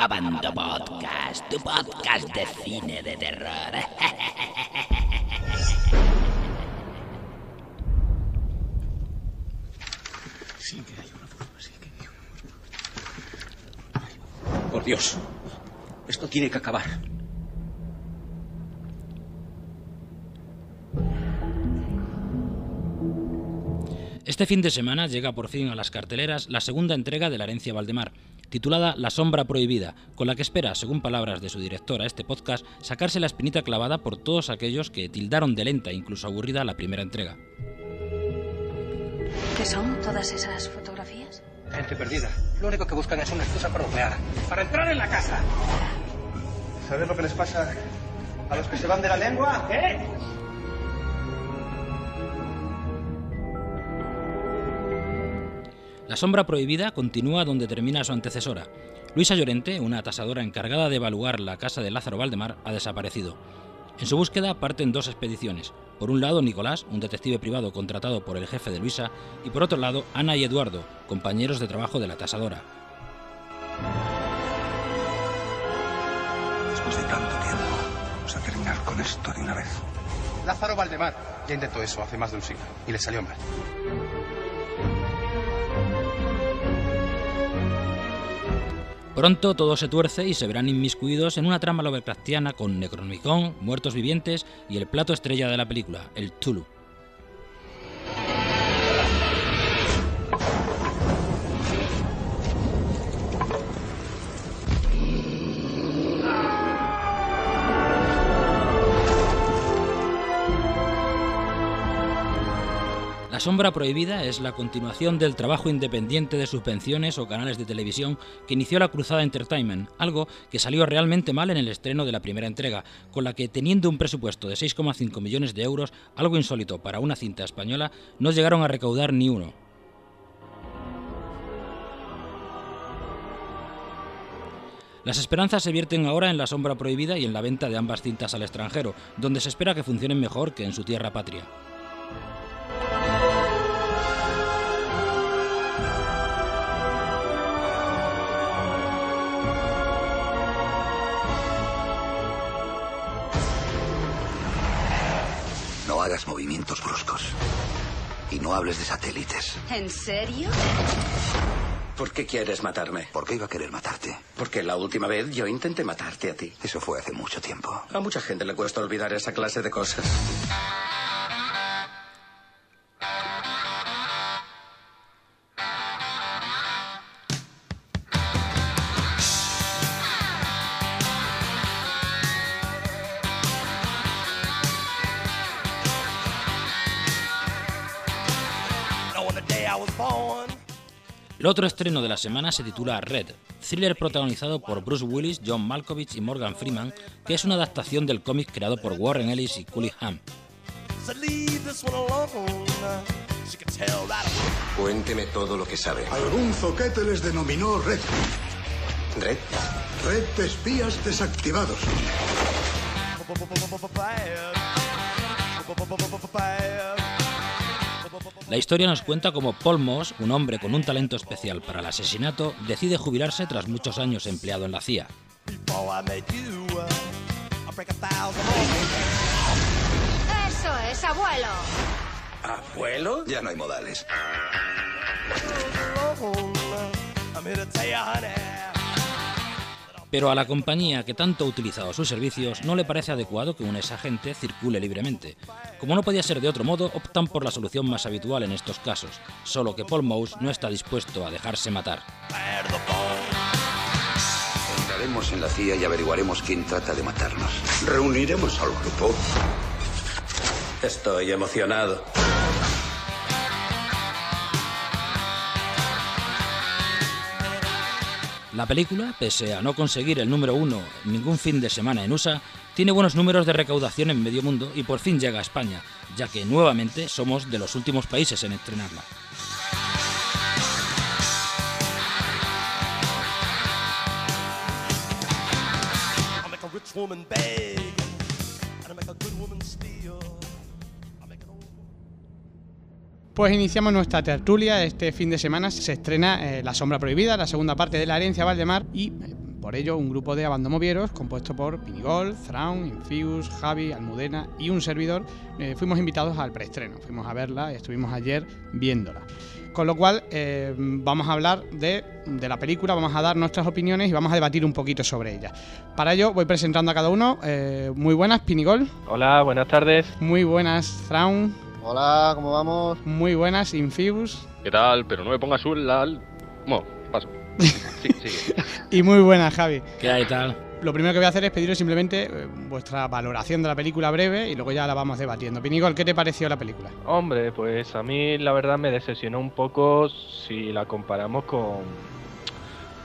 Abando Podcast, tu podcast de cine de terror. Sí que hay una forma, sí que hay una forma. Por Dios, esto tiene que acabar. Este fin de semana llega por fin a las carteleras la segunda entrega de La herencia Valdemar, titulada La sombra prohibida, con la que espera, según palabras de su directora este podcast, sacarse la espinita clavada por todos aquellos que tildaron de lenta e incluso aburrida la primera entrega. ¿Qué son todas esas fotografías? Gente perdida. Lo único que buscan es una excusa para humear. Para entrar en la casa. ¿Sabes lo que les pasa a los que se van de la lengua? ¿Eh? La sombra prohibida continúa donde termina su antecesora. Luisa Llorente, una tasadora encargada de evaluar la casa de Lázaro Valdemar, ha desaparecido. En su búsqueda parten dos expediciones. Por un lado, Nicolás, un detective privado contratado por el jefe de Luisa, y por otro lado, Ana y Eduardo, compañeros de trabajo de la tasadora. Después de tanto tiempo, vamos a terminar con esto de una vez. Lázaro Valdemar ya intentó eso hace más de un siglo y le salió mal. Pronto todo se tuerce y se verán inmiscuidos en una trama Lovecraftiana con Necronomicon, muertos vivientes y el plato estrella de la película, el Tulu. La Sombra Prohibida es la continuación del trabajo independiente de subvenciones o canales de televisión que inició la Cruzada Entertainment, algo que salió realmente mal en el estreno de la primera entrega, con la que teniendo un presupuesto de 6,5 millones de euros, algo insólito para una cinta española, no llegaron a recaudar ni uno. Las esperanzas se vierten ahora en La Sombra Prohibida y en la venta de ambas cintas al extranjero, donde se espera que funcionen mejor que en su tierra patria. Hagas movimientos bruscos. Y no hables de satélites. ¿En serio? ¿Por qué quieres matarme? ¿Por qué iba a querer matarte? Porque la última vez yo intenté matarte a ti. Eso fue hace mucho tiempo. A mucha gente le cuesta olvidar esa clase de cosas. El otro estreno de la semana se titula Red, thriller protagonizado por Bruce Willis, John Malkovich y Morgan Freeman, que es una adaptación del cómic creado por Warren Ellis y Cully Ham. Cuénteme todo lo que sabe. Algún zoquete les denominó Red. ¿Red? Red de espías desactivados. La historia nos cuenta cómo Paul Moss, un hombre con un talento especial para el asesinato, decide jubilarse tras muchos años empleado en la CIA. Eso es, abuelo. ¿Abuelo? Ya no hay modales. Pero a la compañía que tanto ha utilizado sus servicios no le parece adecuado que un exagente circule libremente. Como no podía ser de otro modo, optan por la solución más habitual en estos casos, solo que Paul Mouse no está dispuesto a dejarse matar. Entraremos en la CIA y averiguaremos quién trata de matarnos. Reuniremos al grupo. Estoy emocionado. La película, pese a no conseguir el número uno ningún fin de semana en USA, tiene buenos números de recaudación en medio mundo y por fin llega a España, ya que nuevamente somos de los últimos países en estrenarla. Pues iniciamos nuestra tertulia. Este fin de semana se estrena eh, La Sombra Prohibida, la segunda parte de La Herencia Valdemar. Y eh, por ello, un grupo de abandomovieros compuesto por Pinigol, Thrawn, Infuse, Javi, Almudena y un servidor eh, fuimos invitados al preestreno. Fuimos a verla y estuvimos ayer viéndola. Con lo cual, vamos a hablar de, de la película, vamos a dar nuestras opiniones y vamos a debatir un poquito sobre ella. Para ello, voy presentando a cada uno. Muy buenas, Pinigol. Hola, buenas tardes. Muy buenas, Thrawn. Hola, ¿cómo vamos? Muy buenas, Infuse. ¿Qué tal? Pero no me pongas un lal. Bueno, paso. Sí, sigue. Y muy buenas, Javi. ¿Qué hay tal? Lo primero que voy a hacer es pediros simplemente eh, vuestra valoración de la película breve y luego ya la vamos debatiendo. Pinigol, ¿qué te pareció la película? Hombre, pues a mí la verdad me decepcionó un poco si la comparamos con,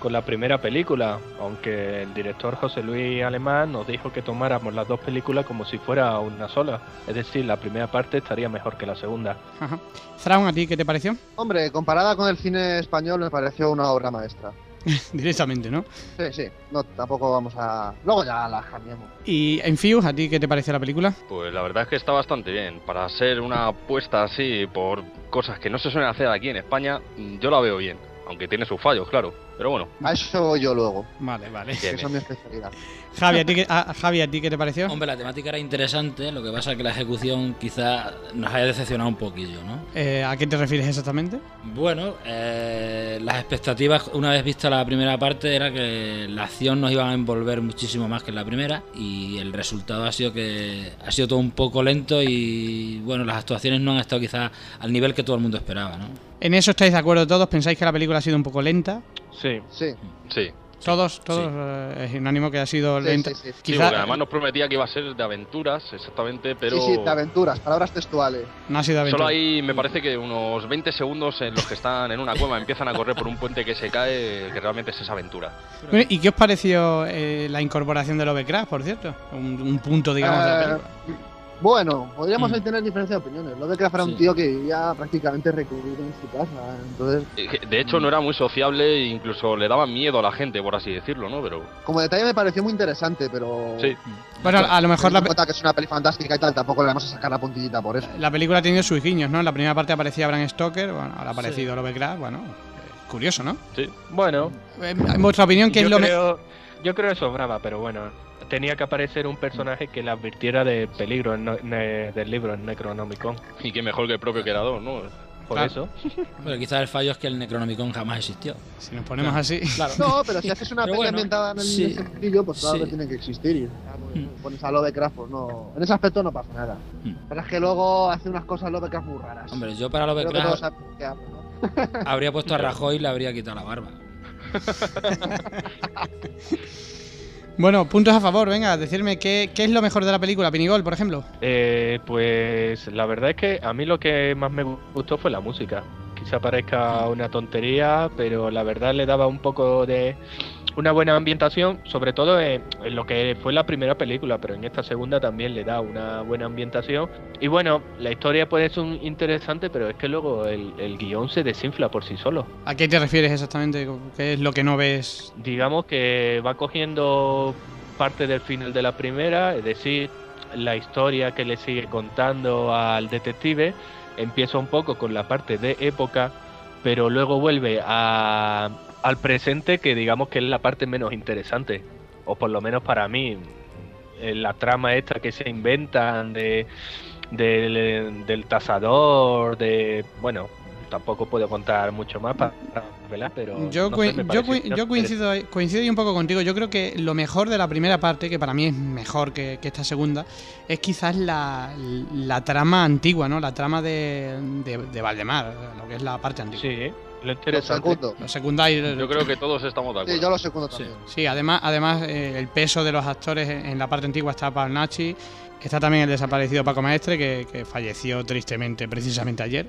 con la primera película, aunque el director José Luis Alemán nos dijo que tomáramos las dos películas como si fuera una sola. Es decir, la primera parte estaría mejor que la segunda. Ajá. Thrawn, ¿a ti qué te pareció? Hombre, comparada con el cine español me pareció una obra maestra. Directamente, ¿no? Sí, sí, no, tampoco vamos a... Luego ya la cambiamos. Y Infuse, ¿a ti qué te pareció la película? Pues la verdad es que está bastante bien. Para ser una apuesta así por cosas que no se suelen hacer aquí en España, yo la veo bien. Aunque tiene sus fallos, claro. Pero bueno. A eso voy yo luego, Vale, vale. Bien, que son mi especialidad. Javi, ¿a ti, qué- a- Javi, ¿a ti qué te pareció? Hombre, la temática era interesante, lo que pasa es que la ejecución quizá nos haya decepcionado un poquillo, ¿no? Eh, ¿A qué te refieres exactamente? Bueno, eh, las expectativas una vez vista la primera parte era que la acción nos iba a envolver muchísimo más que en la primera y el resultado ha sido que ha sido todo un poco lento y bueno, las actuaciones no han estado quizá al nivel que todo el mundo esperaba, ¿no? ¿En eso estáis de acuerdo todos? ¿Pensáis que la película ha sido un poco lenta? Sí, Sí, Sí. Todos, todos, eh, es unánimo que ha sido Sí, lenta. sí, sí. Sí, Quizá además nos prometía que iba a ser de aventuras, exactamente, pero... sí, sí, de aventuras, palabras textuales. no ha sido aventura. Solo hay, me parece que unos 20 segundos en los que están en una cueva, empiezan a correr por un puente que se cae, que realmente es esa aventura. Bueno, ¿Y qué os pareció eh, la incorporación de Lovecraft, por cierto? Un, un punto, digamos, de la Eh, película. Bueno, podríamos Mm. ahí tener diferencia de opiniones. Lo de que era un Sí. tío que vivía prácticamente recluido en su casa. Entonces, Eh, De hecho, no era muy sociable e incluso le daba miedo a la gente, por así decirlo, ¿no? Pero como detalle me pareció muy interesante, pero... sí, Bueno, a lo mejor la, cuenta que es una peli fantástica y tal, tampoco le vamos a sacar la puntillita por eso. la película ha tenido sus guiños, ¿no? En la primera parte aparecía Bram Stoker, bueno, ahora ha aparecido Lovecraft, bueno, eh, curioso, ¿no? sí. bueno, Eh, En vuestra opinión, ¿qué yo es lo me- creo, yo creo que sobraba, pero bueno, tenía que aparecer un personaje que le advirtiera del peligro en no- ne- del libro, en Necronomicon. Y qué mejor que el propio creador, ¿no? Por Claro. eso. Pero quizás el fallo es que el Necronomicon jamás existió. Si nos ponemos así. Claro. No, pero si haces una Pero peli bueno, ambientada en el sí, pues claro sí. que tiene que existir. Ah, pues, Mm. Pones a Lovecraft, pues no. En ese aspecto no pasa nada. Mm. Pero es que luego hace unas cosas Lovecraft muy raras. Hombre, yo para que Lovecraft ¿no? habría puesto a Rajoy y le habría quitado la barba. Bueno, puntos a favor, venga, decirme qué, qué es lo mejor de la película, Pinigol, por ejemplo. Eh, pues la verdad es que a mí lo que más me gustó fue la música. Quizá parezca una tontería, pero la verdad le daba un poco de una buena ambientación, sobre todo en, en lo que fue la primera película, pero en esta segunda también le da una buena ambientación. Y bueno, la historia puede ser un- interesante, pero es que luego el, el guion se desinfla por sí solo. ¿A qué te refieres exactamente? ¿Qué es lo que no ves? digamos que va cogiendo parte del final de la primera, es decir, la historia que le sigue contando al detective empieza un poco con la parte de época, pero luego vuelve a, al presente que digamos que es la parte menos interesante, o por lo menos para mí, eh, la trama esta que se inventan de del, del tasador, de bueno, tampoco puedo contar mucho más para ¿verdad? pero Yo, no coi- sé, me yo, yo coincido, ahí- coincido ahí un poco contigo. Yo creo que lo mejor de la primera parte, que para mí es mejor que, que esta segunda, es quizás la, la trama antigua, ¿no? La trama de, de, de Valdemar, lo que es la parte antigua. Sí, lo segundo. Yo creo que todos estamos de acuerdo. Sí, yo lo segundo también. Sí, además, además eh, el peso de los actores en, la parte antigua está Palnachi. Está también el desaparecido Paco Maestre, que, que falleció tristemente precisamente ayer.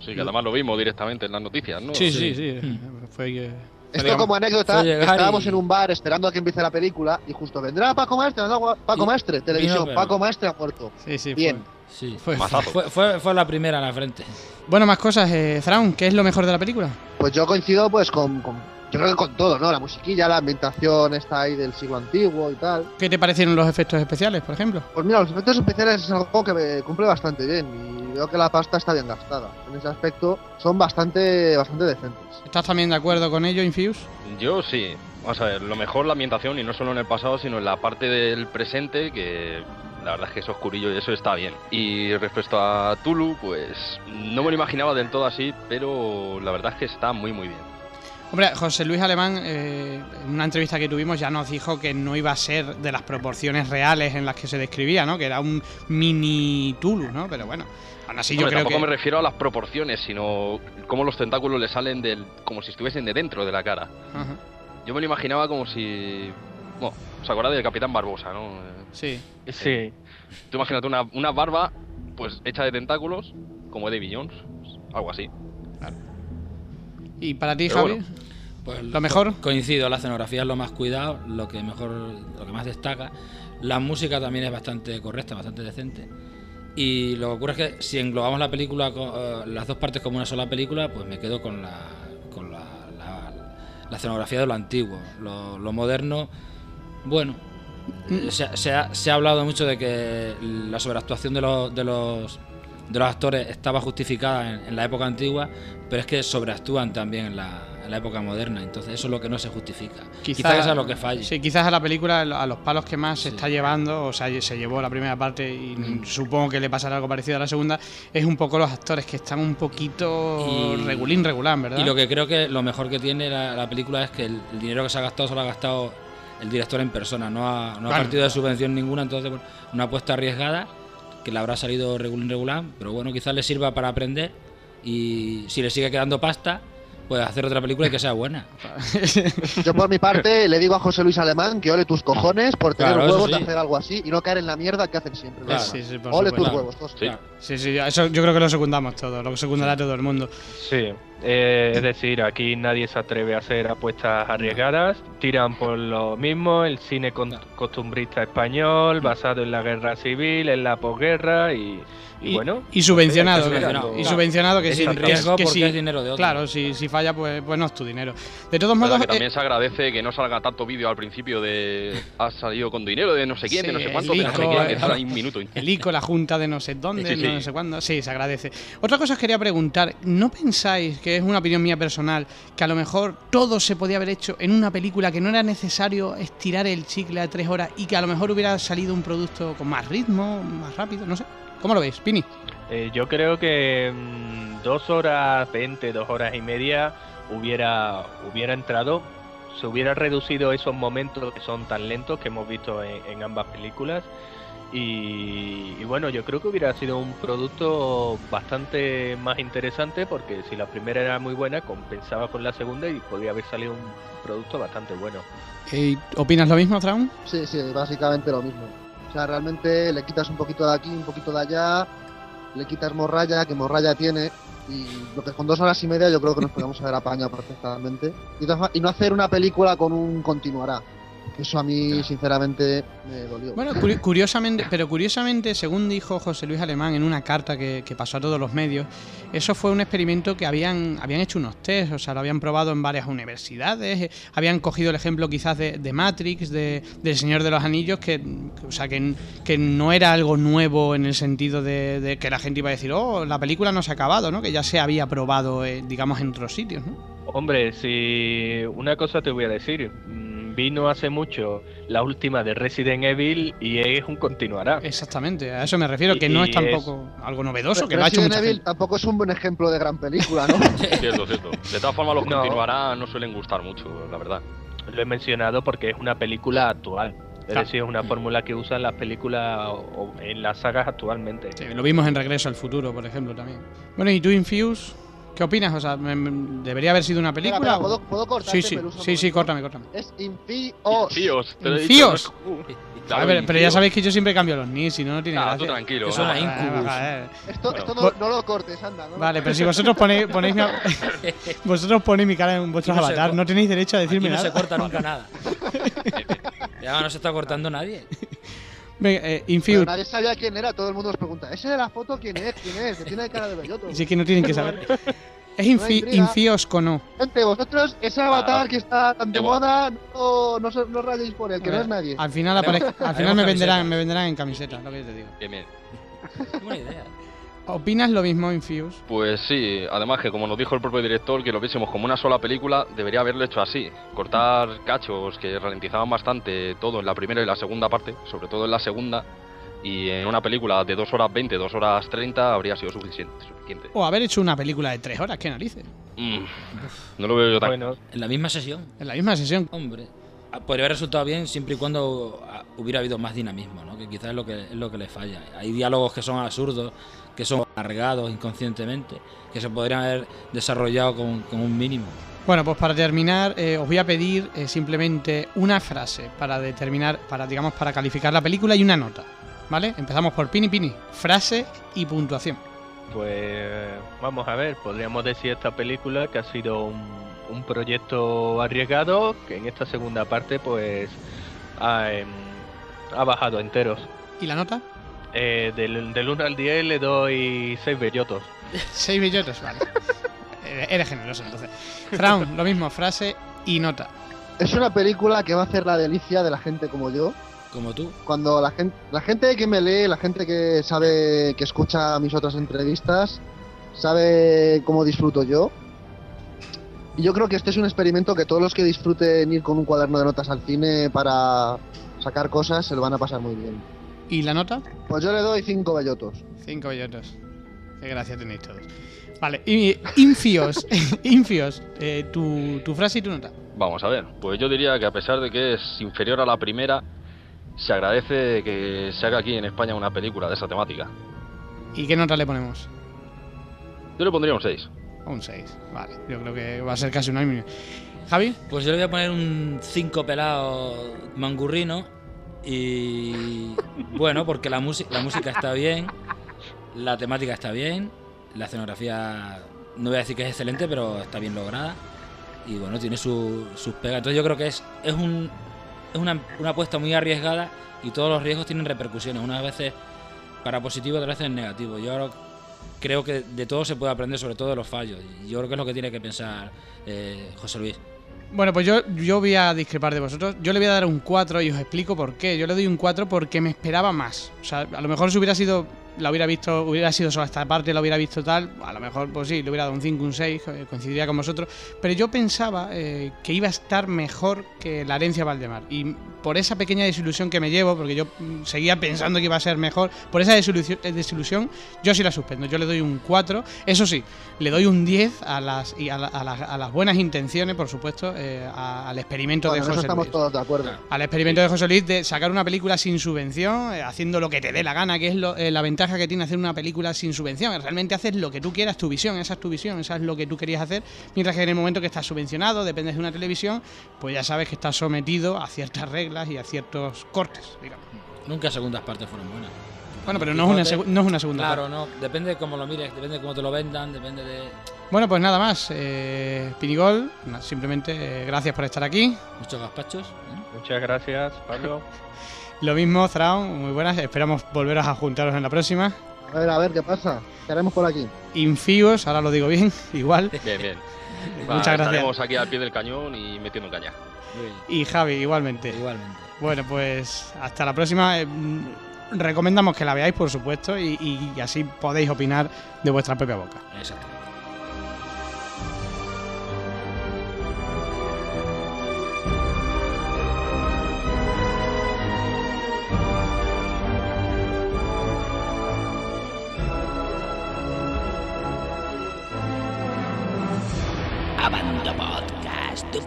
Sí, que además lo vimos directamente en las noticias, ¿no? Sí, sí, sí. Mm. Fue, eh, Esto digamos, como anécdota, estábamos y- en un bar esperando a que empiece la película y justo vendrá Paco Maestre, ¿no? Paco Y- Maestre, televisión, vino, pero- Paco Maestre ha muerto. Sí, sí, Bien. fue- Sí. fue-. Fue, fue, fue la primera en la frente. Bueno, más cosas. Eh, Thrawn, ¿qué es lo mejor de la película? Pues yo coincido pues con, con- yo creo que con todo, ¿no? La musiquilla, la ambientación está ahí del siglo antiguo y tal. ¿Qué te parecieron los efectos especiales, por ejemplo? Pues mira, los efectos especiales es algo que me cumple bastante bien y veo que la pasta está bien gastada. En ese aspecto son bastante, bastante decentes. ¿Estás también de acuerdo con ello, Infuse? Yo sí. Vamos a ver, lo mejor la ambientación y no solo en el pasado, sino en la parte del presente, que la verdad es que es oscurillo y eso está bien. Y respecto a Tulu, pues no me lo imaginaba del todo así, pero la verdad es que está muy muy bien. Hombre, José Luis Alemán, eh, en una entrevista que tuvimos ya nos dijo que no iba a ser de las proporciones reales en las que se describía, ¿no? Que era un mini Tulu, ¿no? Pero bueno, aún así yo Hombre, creo tampoco que... me refiero a las proporciones, sino cómo los tentáculos le salen del, como si estuviesen de dentro de la cara. Ajá. Yo me lo imaginaba como si... Bueno, ¿os acordáis del Capitán Barbosa, no? Eh, Sí. Sí. Tú imagínate una, una barba, pues hecha de tentáculos, como Davy Jones, algo así. ¿Y para ti, Pero Javi? bueno. Pues ¿Lo mejor? Coincido, la escenografía es lo más cuidado, lo que mejor, lo que más destaca. La música también es bastante correcta, bastante decente. Y lo que ocurre es que si englobamos la película, eh, las dos partes como una sola película, pues me quedo con la, con la, la- la escenografía de lo antiguo. Lo, lo moderno, bueno, eh, se, ha- se ha, se ha hablado mucho de que la sobreactuación de los, de los, de los actores estaba justificada en, en la época antigua, pero es que sobreactúan también en la, en la época moderna. Entonces eso es lo que no se justifica. Quizás eso es lo que falla. Sí, quizás a la película, a los palos que más se está llevando, o sea, se llevó la primera parte y Mm. supongo que le pasará algo parecido a la segunda, es un poco los actores que están un poquito Y- regulín, regulán, ¿verdad? Y lo que creo que lo mejor que tiene la, la película es que el, el dinero que se ha gastado se lo ha gastado el director en persona, no ha, no ha partido de subvención ninguna, entonces bueno, una apuesta arriesgada que le habrá salido regulín regular, pero bueno, quizás le sirva para aprender y si le sigue quedando pasta, pues hacer otra película y que sea buena. Yo por mi parte le digo a José Luis Alemán que ole tus cojones por tener Claro, huevos de hacer algo así y no caer en la mierda que hacen siempre. Claro. Sí, sí, por ole supuesto. tus huevos, José. Sí. Sí, sí, eso yo creo que lo secundamos todo, lo secundará todo el mundo. Sí, eh, es decir, aquí nadie se atreve a hacer apuestas arriesgadas, tiran por lo mismo, el cine con- costumbrista español, basado en la guerra civil, en la posguerra y, y bueno. Y subvencionado, pues, que- subvencionado. y subvencionado que Es sí, sin que- riesgo que porque sí- es dinero de otro. Claro, si, si falla, pues, pues no es tu dinero. De todos modos, que también eh, se agradece que no salga tanto vídeo al principio de has salido con dinero de no sé quién, de no Sí, sé cuánto, el de no sé ICO, quién, que sale un minuto. el ICO, la junta de no sé dónde, Sí, sí, no sí. sé cuándo, sí, se agradece. Otra cosa os quería preguntar, ¿no pensáis, que es una opinión mía personal, que a lo mejor todo se podía haber hecho en una película, que no era necesario estirar el chicle a tres horas y que a lo mejor hubiera salido un producto con más ritmo, más rápido, no sé? ¿Cómo lo veis, Pini? Eh, yo creo que mm, dos horas veinte, dos horas y media hubiera, hubiera entrado, se hubiera reducido esos momentos que son tan lentos que hemos visto en ambas películas. Y, y bueno, yo creo que hubiera sido un producto bastante más interesante porque si la primera era muy buena, compensaba con la segunda y podría haber salido un producto bastante bueno. Eh, ¿Opinas lo mismo, Traum? Sí, sí, básicamente lo mismo. O sea, realmente le quitas un poquito de aquí, un poquito de allá, le quitas morralla, que morralla tiene, y lo que con dos horas y media yo creo que nos podemos haber apañado perfectamente. Y Y no hacer una película con un continuará. Eso a mí, sinceramente, me dolió. Bueno, curi- curiosamente, pero curiosamente, según dijo José Luis Alemán en una carta que, que pasó a todos los medios, eso fue un experimento que habían, habían hecho unos test, o sea, lo habían probado en varias universidades, eh, habían cogido el ejemplo quizás de, de Matrix, de, del Señor de los Anillos, que, que- o sea, que, que no era algo nuevo en el sentido de, de que la gente iba a decir, oh, la película no se ha acabado, ¿no? Que ya se había probado, eh, digamos, en otros sitios, ¿no? Hombre, si una cosa te voy a decir, mm, vino hace mucho la última de Resident Evil y es un continuará. Exactamente, a eso me refiero, que no Y es es- tampoco algo novedoso, que lo ha hecho Resident mucha Evil gente. tampoco es un buen ejemplo de gran película, ¿no? Cierto, cierto. De todas formas, los No. continuará no suelen gustar mucho, la verdad. Lo he mencionado porque es una película actual. Es Claro. decir, es una fórmula que usan las películas o, o en las sagas actualmente. Sí, lo vimos en Regreso al Futuro, por ejemplo, también. Bueno, ¿y tú, Infuse? ¿Qué opinas? O sea, me- me- ¿debería haber sido una Espera, película? espera, o- ¿puedo, ¿puedo cortarte, Sí, sí, Peluso, sí, sí, córtame, córtame. Es Infíos. Infíos. A Claro, ver, pero ya infíos. sabéis que yo siempre cambio los NIS, si no, no tiene Ah, gracia. tú tranquilo. Que suena ah, Incubus. Eh. Esto, Bueno. esto no, no lo cortes, anda. ¿no? Vale, pero si vosotros ponéis, ponéis mi, vosotros ponéis mi cara en vuestros no avatar, no tenéis derecho a decirme Aquí no nada. se corta nunca nada. ya no se está cortando nadie. Venga, eh, Pero nadie sabía quién era, todo el mundo nos pregunta. ¿Ese de la foto quién es? ¿Quién es? Que tiene cara de belloto. si es que no tienen que saber. ¿Es Infi, intriga. Infios o no? Gente, vosotros, ese avatar Ah, que está tan de moda, no, no, no rayéis por él, que no es nadie. Al final, al final me venderán, me venderán en camiseta, lo que yo te digo. Bien, bien. Qué buena idea. ¿Opinas lo mismo, Infuse? Pues sí, además que como nos dijo el propio director, que lo viésemos como una sola película, debería haberlo hecho así. Cortar cachos que ralentizaban bastante todo en la primera y la segunda parte, sobre todo en la segunda, y en una película de 2 horas 20, 2 horas 30 habría sido suficiente. suficiente. O haber hecho una película de 3 horas, qué narices. Mm, no lo veo yo tan... Bueno, En la misma sesión. En la misma sesión. Hombre, ah, podría haber resultado bien siempre y cuando ah, hubiera habido más dinamismo, ¿no? Que quizás es lo que, es lo que le falla. Hay diálogos que son absurdos, que son alargados inconscientemente, que se podrían haber desarrollado con, con un mínimo. Bueno, pues para terminar, eh, os voy a pedir eh, simplemente una frase para determinar, para digamos, para calificar la película y una nota. ¿Vale? Empezamos por Pini Pini. Frase y puntuación. Pues vamos a ver, podríamos decir esta película que ha sido un, un proyecto arriesgado que en esta segunda parte pues ha, em, ha bajado enteros. ¿Y la nota? Eh, del, del 1 al 10 le doy 6 bellotos. 6 billotes, vale. Eh, Eres generoso entonces. Fraun, lo mismo, frase y nota. Es una película que va a hacer la delicia de la gente como yo. Como tú. Cuando la gente, la gente que me lee, la gente que sabe, que escucha mis otras entrevistas, sabe cómo disfruto yo. Y yo creo que este es un experimento que todos los que disfruten ir con un cuaderno de notas al cine para sacar cosas se lo van a pasar muy bien. ¿Y la nota? Pues yo le doy cinco bellotos. 5 billotes. Qué gracia tenéis todos. Vale, y Infios, Infios, eh, tu, tu frase y tu nota. Vamos a ver, pues yo diría que a pesar de que es inferior a la primera, se agradece que se haga aquí en España una película de esa temática. ¿Y qué nota le ponemos? Yo le pondría un 6. Un 6. Vale, yo creo que va a ser casi unánime. Javi, Pues yo le voy a poner un 5 pelado mangurrino y bueno, porque la, la música está bien, la temática está bien, la escenografía no voy a decir que es excelente, pero está bien lograda y bueno, tiene su- sus pegas. Entonces yo creo que es, es, un, es una, una apuesta muy arriesgada y todos los riesgos tienen repercusiones, unas veces para positivo, otras veces negativo. Yo ahora creo que de todo se puede aprender, sobre todo de los fallos. Yo creo que es lo que tiene que pensar eh, José Luis. Bueno, pues yo, yo voy a discrepar de vosotros. Yo le voy a dar un 4 y os explico por qué. Yo le doy un 4 porque me esperaba más. O sea, a lo mejor si hubiera sido, la hubiera visto, hubiera sido solo esta parte, la hubiera visto tal, a lo mejor, pues sí, le hubiera dado un 5, un 6, eh, coincidiría con vosotros. Pero yo pensaba eh, que iba a estar mejor que la herencia Valdemar. Y por esa pequeña desilusión que me llevo, porque yo mm, seguía pensando que iba a ser mejor, por esa desilusión, eh, desilusión yo sí la suspendo. Yo le doy un 4. Eso sí, le doy un 10 a las, y a, la- a las- a las buenas intenciones, por supuesto, eh, a- al experimento Bueno, de José estamos Luis. todos de acuerdo. Al experimento de José Luis de sacar una película sin subvención, eh, haciendo lo que te dé la gana, que es lo- la ventaja que tiene hacer una película sin subvención. Realmente haces lo que tú quieras, tu visión, esa es tu visión, esa es lo que tú querías hacer. Mientras que en el momento que estás subvencionado, dependes de una televisión, pues ya sabes que estás sometido a ciertas reglas y a ciertos cortes, digamos. Nunca segundas partes fueron buenas. Bueno, pero no es una, no es una segunda Claro, parte. no. Depende de cómo lo mires, depende de cómo te lo vendan, depende de. Bueno, pues nada más. Eh, Pinigol, simplemente eh, gracias por estar aquí. Muchos gazpachos. ¿eh? Muchas gracias, Pablo. Lo mismo, Thrawn, muy buenas. Esperamos volveros a juntaros en la próxima. A ver, a ver, ¿qué pasa? ¿Qué haremos por aquí? Infios, ahora lo digo bien, igual. Bien, bien. Muchas gracias. Estaremos aquí al pie del cañón y metiendo caña. Y Javi, igualmente. Igualmente. Bueno, pues hasta la próxima. Eh, mm, recomendamos que la veáis, por supuesto, y, y- y así podéis opinar de vuestra propia boca. Exacto.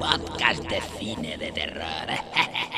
Podcast de cine de terror.